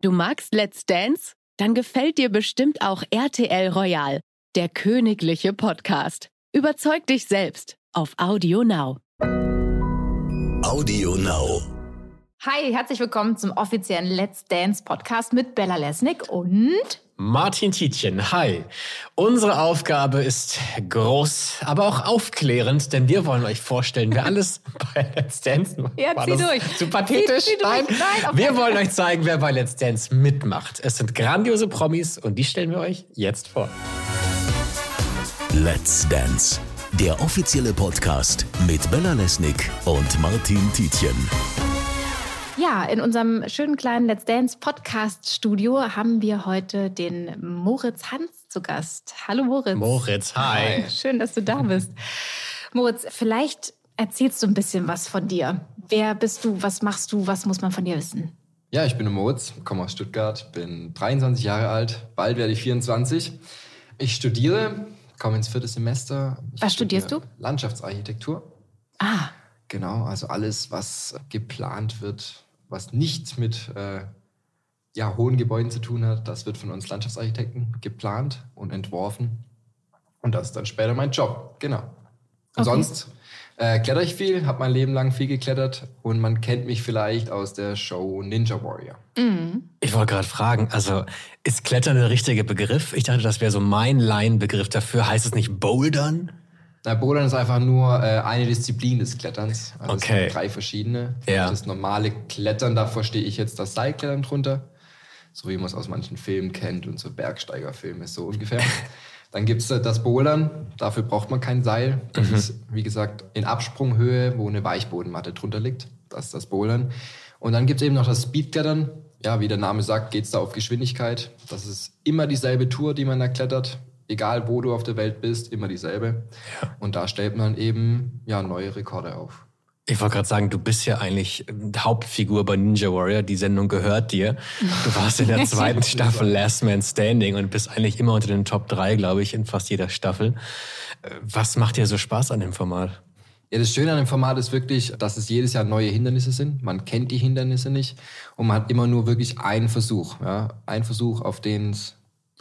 Du magst Let's Dance? Dann gefällt dir bestimmt auch RTL Royal, der königliche Podcast. Überzeug dich selbst auf Audio Now. Audio Now. Hi, herzlich willkommen zum offiziellen Let's Dance Podcast mit Bella Lesnick und Martin Tietjen, hi. Unsere Aufgabe ist groß, aber auch aufklärend, denn wir wollen euch vorstellen, wer alles bei Let's Dance Ja, War zieh durch. Zu pathetisch? Zieh- zieh durch. Nein. Nein, wir wollen euch zeigen, wer bei Let's Dance mitmacht. Es sind grandiose Promis und die stellen wir euch jetzt vor. Let's Dance. Der offizielle Podcast mit Bella Lesnick und Martin Tietjen. Ja, in unserem schönen kleinen Let's Dance Podcast Studio haben wir heute den Moritz Hans zu Gast. Hallo Moritz. Moritz, hi. Schön, dass du da bist. Moritz, vielleicht erzählst du ein bisschen was von dir. Wer bist du? Was machst du? Was muss man von dir wissen? Ja, ich bin der Moritz, komme aus Stuttgart, bin 23 Jahre alt, bald werde ich 24. Ich studiere, komme ins vierte Semester. Ich Was studierst studiere Landschaftsarchitektur. Ah, Genau, also alles, was geplant wird, was nicht mit äh, ja, hohen Gebäuden zu tun hat, das wird von uns Landschaftsarchitekten geplant und entworfen. Und das ist dann später mein Job, genau. Und Okay. sonst äh, kletter ich viel, habe mein Leben lang viel geklettert und man kennt mich vielleicht aus der Show Ninja Warrior. Ich wollte gerade fragen, also ist Klettern der richtige Begriff? Ich dachte, das wäre so mein Laienbegriff dafür. Heißt es nicht Bouldern? Na, Bouldern ist einfach nur äh, eine Disziplin des Kletterns. Also es Okay. sind drei verschiedene. Ja. Das normale Klettern, da verstehe ich jetzt das Seilklettern drunter. So wie man es aus manchen Filmen kennt und so Bergsteigerfilme, so ungefähr. Dann gibt es das Bouldern, dafür braucht man kein Seil. Das ist, wie gesagt, in Absprunghöhe, wo eine Weichbodenmatte drunter liegt. Das ist das Bouldern. Und dann gibt es eben noch das Speedklettern. Ja, wie der Name sagt, geht es da auf Geschwindigkeit. Das ist immer dieselbe Tour, die man da klettert. Egal, wo du auf der Welt bist, immer dieselbe. Und da stellt man eben ja, neue Rekorde auf. Ich wollte gerade sagen, du bist ja eigentlich ähm, Hauptfigur bei Ninja Warrior. Die Sendung gehört dir. Du warst in der zweiten Staffel Last Man Standing und bist eigentlich immer unter den Top 3, glaube ich, in fast jeder Staffel. Äh, Was macht dir so Spaß an dem Format? Ja, das Schöne an dem Format ist wirklich, dass es jedes Jahr neue Hindernisse sind. Man kennt die Hindernisse nicht und man hat immer nur wirklich einen Versuch. Ja? Ein Versuch, auf den es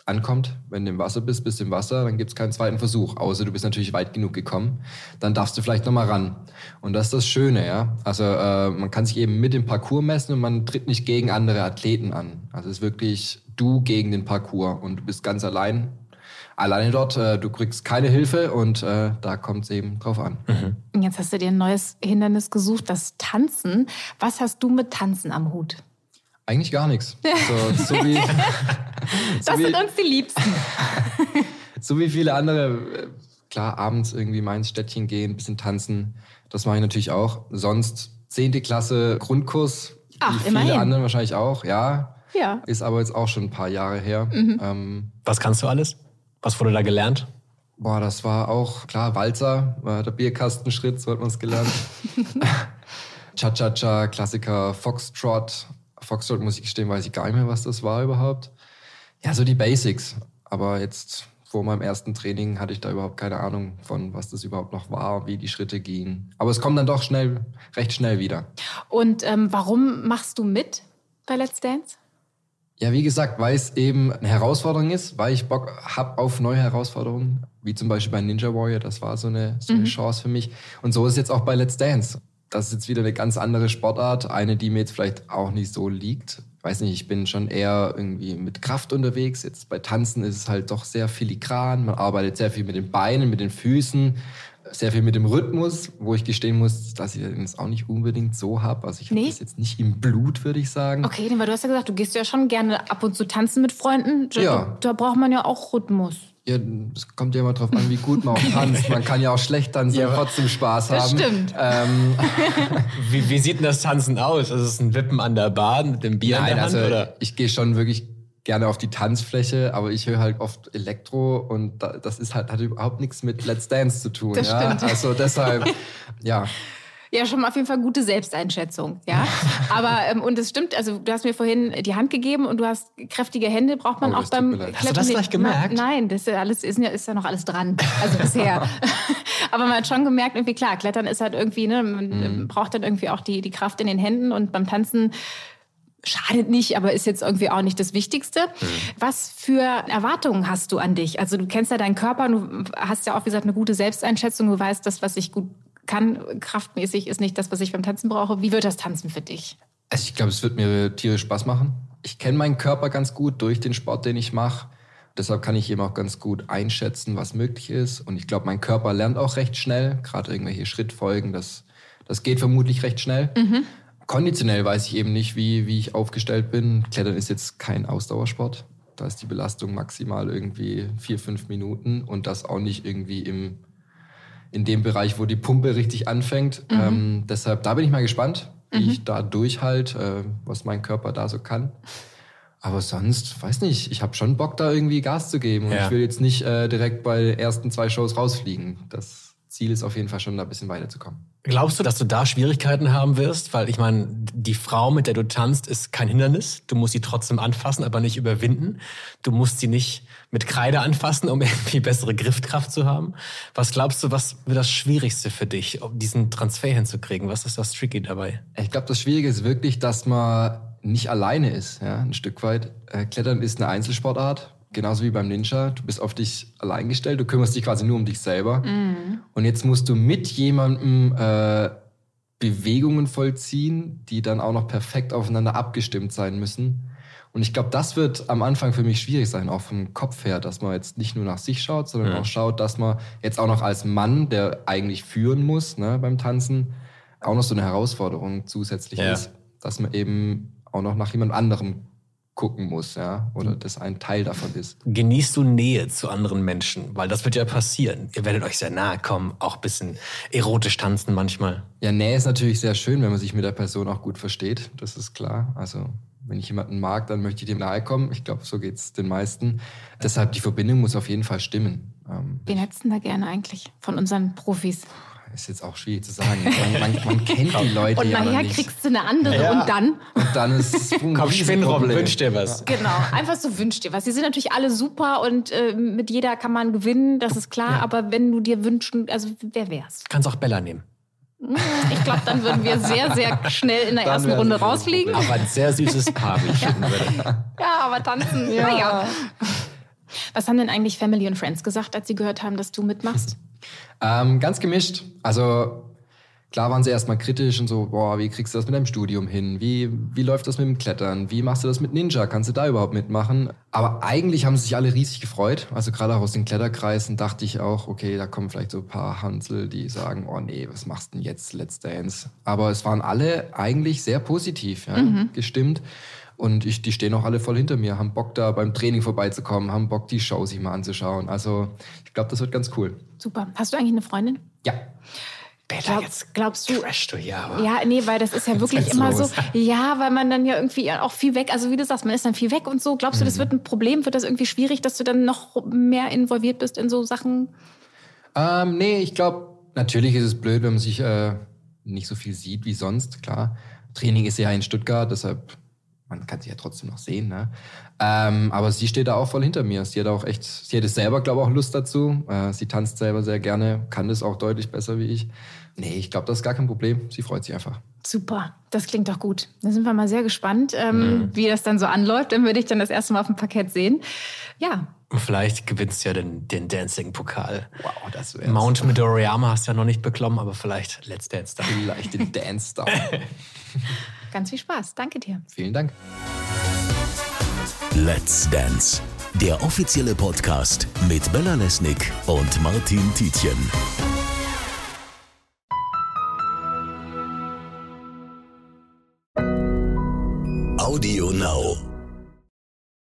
ankommt. Wenn du im Wasser bist, bist du im Wasser, dann gibt es keinen zweiten Versuch. Außer du bist natürlich weit genug gekommen. Dann darfst du vielleicht nochmal ran. Und das ist das Schöne, ja. Also äh, man kann sich eben mit dem Parcours messen und man tritt nicht gegen andere Athleten an. Also es ist wirklich du gegen den Parcours und du bist ganz allein. Alleine dort, äh, du kriegst keine Hilfe und äh, da kommt es eben drauf an. und jetzt hast du dir ein neues Hindernis gesucht, das Tanzen. Was hast du mit Tanzen am Hut? Eigentlich gar nichts. So, so, wie, so, Das sind wie, uns die Liebsten. so wie viele andere, äh, klar, abends irgendwie mal ins Städtchen gehen, ein bisschen tanzen. Das mache ich natürlich auch. Sonst 10. Klasse Grundkurs. Ach, wie viele immerhin. andere wahrscheinlich auch, ja. Ja. Ist aber jetzt auch schon ein paar Jahre her. Ähm, Was kannst du alles? Was wurde da gelernt? boah, das war auch, klar, Walzer, äh, der Bierkastenschritt, so hat man es gelernt. Cha-Cha-Cha, Klassiker, Foxtrot. Foxtrot, muss ich gestehen, weiß ich gar nicht mehr, was das war überhaupt. Ja, so die Basics. Aber jetzt vor meinem ersten Training hatte ich da überhaupt keine Ahnung von, was das überhaupt noch war, wie die Schritte gingen. Aber es kommt dann doch schnell, recht schnell wieder. Und ähm, warum machst du mit bei Let's Dance? Ja, wie gesagt, weil es eben eine Herausforderung ist, weil ich Bock hab auf neue Herausforderungen, wie zum Beispiel bei Ninja Warrior, das war so eine, so eine Chance für mich. Und so ist es jetzt auch bei Let's Dance. Das ist jetzt wieder eine ganz andere Sportart, eine, die mir jetzt vielleicht auch nicht so liegt. Weiß nicht, ich bin schon eher irgendwie mit Kraft unterwegs. Jetzt bei Tanzen ist es halt doch sehr filigran. Man arbeitet sehr viel mit den Beinen, mit den Füßen, sehr viel mit dem Rhythmus, wo ich gestehen muss, dass ich jetzt auch nicht unbedingt so habe. Also ich habe Nee? das jetzt nicht im Blut, würde ich sagen. Okay, weil du hast ja gesagt, du gehst ja schon gerne ab und zu tanzen mit Freunden. Ja. Da braucht man ja auch Rhythmus. Ja, es kommt ja immer drauf an, wie gut man auch tanzt. Man kann ja auch schlecht tanzen und trotzdem Spaß Das haben. stimmt. Ähm, Wie, wie sieht denn das Tanzen aus? Ist es ein Wippen an der Bahn mit dem Bier in nein, der Hand? also oder? ich gehe schon wirklich gerne auf die Tanzfläche, aber ich höre halt oft Elektro und da, das ist halt hat überhaupt nichts mit Let's Dance zu tun. Das ja? stimmt. Also deshalb, ja. Ja, schon mal auf jeden Fall gute Selbsteinschätzung, ja. Aber ähm, und es stimmt, also du hast mir vorhin die Hand gegeben und du hast kräftige Hände, braucht man Oh, auch beim leid. Hast du das Klettern- gleich gemerkt? Na, nein, das ist ja alles ist ja, ist ja noch alles dran. Also bisher. Aber man hat schon gemerkt, irgendwie klar, Klettern ist halt irgendwie, ne, man Mhm. ähm, braucht dann irgendwie auch die, die Kraft in den Händen und beim Tanzen schadet nicht, aber ist jetzt irgendwie auch nicht das Wichtigste. Mhm. Was für Erwartungen hast du an dich? Also du kennst ja deinen Körper, du hast ja auch, wie gesagt, eine gute Selbsteinschätzung, du weißt, das, was ich gut kann, kraftmäßig, ist nicht das, was ich beim Tanzen brauche. Wie wird das Tanzen für dich? Also ich glaube, es wird mir tierisch Spaß machen. Ich kenne meinen Körper ganz gut durch den Sport, den ich mache. Deshalb kann ich eben auch ganz gut einschätzen, was möglich ist. Und ich glaube, mein Körper lernt auch recht schnell. Gerade irgendwelche Schrittfolgen, das, das geht vermutlich recht schnell. Mhm. Konditionell weiß ich eben nicht, wie, wie ich aufgestellt bin. Klettern ist jetzt kein Ausdauersport. Da ist die Belastung maximal irgendwie vier, fünf Minuten und das auch nicht irgendwie im, in dem Bereich, wo die Pumpe richtig anfängt. Mhm. Ähm, deshalb, da bin ich mal gespannt, wie mhm. ich da durchhalte, äh, was mein Körper da so kann. Aber sonst, weiß nicht, ich habe schon Bock, da irgendwie Gas zu geben. Und ja. ich will jetzt nicht äh, direkt bei den ersten zwei Shows rausfliegen. Das Ziel ist auf jeden Fall schon, da ein bisschen weiterzukommen. Glaubst du, dass du da Schwierigkeiten haben wirst? Weil ich meine, die Frau, mit der du tanzt, ist kein Hindernis. Du musst sie trotzdem anfassen, aber nicht überwinden. Du musst sie nicht mit Kreide anfassen, um irgendwie bessere Griffkraft zu haben. Was glaubst du, was wird das Schwierigste für dich, um diesen Transfer hinzukriegen? Was ist das Tricky dabei? Ich glaube, das Schwierige ist wirklich, dass man nicht alleine ist, ja, ein Stück weit. Äh, Klettern ist eine Einzelsportart, genauso wie beim Ninja. Du bist auf dich allein gestellt, du kümmerst dich quasi nur um dich selber. Mhm. Und jetzt musst du mit jemandem äh, Bewegungen vollziehen, die dann auch noch perfekt aufeinander abgestimmt sein müssen. Und ich glaube, das wird am Anfang für mich schwierig sein, auch vom Kopf her, dass man jetzt nicht nur nach sich schaut, sondern ja. auch schaut, dass man jetzt auch noch als Mann, der eigentlich führen muss ne, beim Tanzen, auch noch so eine Herausforderung zusätzlich ja. ist, dass man eben auch noch nach jemand anderem gucken muss, ja, oder das ein Teil davon ist. Genießt du Nähe zu anderen Menschen? Weil das wird ja passieren. Ihr werdet euch sehr nahe kommen, auch ein bisschen erotisch tanzen manchmal. Ja, Nähe ist natürlich sehr schön, wenn man sich mit der Person auch gut versteht. Das ist klar. Also, wenn ich jemanden mag, dann möchte ich dem nahe kommen. Ich glaube, so geht es den meisten. Deshalb, die Verbindung muss auf jeden Fall stimmen. Ähm, Wen hättest du da gerne eigentlich von unseren Profis? Ist jetzt auch schwierig zu sagen. Man, man, man kennt die Leute und ja nachher nicht. kriegst du eine andere ja. und dann? Und dann ist es Komm, Schwinnrob, wünsch dir was. Genau, einfach so wünsch dir was. Sie sind natürlich alle super und äh, mit jeder kann man gewinnen, das ist klar. Ja. Aber wenn du dir wünschen, also wer wär's? Du kannst auch Bella nehmen. Hm, ich glaube, dann würden wir sehr, sehr schnell in der dann ersten Runde rausfliegen. Aber ein sehr süßes Paar, wie ich finden würde. Ja, aber tanzen, ja. naja. Was haben denn eigentlich Family und Friends gesagt, als sie gehört haben, dass du mitmachst? Ähm, ganz gemischt. Also klar waren sie erstmal kritisch und so, boah, wie kriegst du das mit deinem Studium hin? Wie, wie läuft das mit dem Klettern? Wie machst du das mit Ninja? Kannst du da überhaupt mitmachen? Aber eigentlich haben sie sich alle riesig gefreut. Also gerade auch aus den Kletterkreisen dachte ich auch, okay, da kommen vielleicht so ein paar Hansel, die sagen, oh nee, was machst du denn jetzt, Let's Dance? Aber es waren alle eigentlich sehr positiv ja, mhm. gestimmt. Und ich, die stehen auch alle voll hinter mir, haben Bock da beim Training vorbeizukommen, haben Bock die Show sich mal anzuschauen. Also ich glaube, das wird ganz cool. Super. Hast du eigentlich eine Freundin? Ja. Bella, Glaub, jetzt glaubst du, trash du ja, aber Ja, nee, weil das ist ja wirklich immer los. so. Ja, weil man dann ja irgendwie auch viel weg, also wie du sagst, man ist dann viel weg und so. Glaubst du, das mhm. wird ein Problem? Wird das irgendwie schwierig, dass du dann noch mehr involviert bist in so Sachen? Ähm, nee, ich glaube, natürlich ist es blöd, wenn man sich äh, nicht so viel sieht wie sonst, klar. Training ist ja in Stuttgart, deshalb man kann sie ja trotzdem noch sehen, ne? Ähm, aber sie steht da auch voll hinter mir. Sie hat auch echt, sie hätte selber, glaube ich, auch Lust dazu. Äh, sie tanzt selber sehr gerne, kann das auch deutlich besser wie ich. Nee, ich glaube, das ist gar kein Problem. Sie freut sich einfach. Super, das klingt doch gut. Da sind wir mal sehr gespannt, ähm, mhm. wie das dann so anläuft. Dann würde ich dann das erste Mal auf dem Parkett sehen. Ja. Vielleicht gewinnst du ja den, den Dancing-Pokal. Wow, das wär's. Mount Midoriyama hast du ja noch nicht bekommen, aber vielleicht Let's Dance Star. Vielleicht den Dance Star. Ganz viel Spaß. Danke dir. Vielen Dank. Let's Dance, der offizielle Podcast mit Bella Lesnick und Martin Tietjen.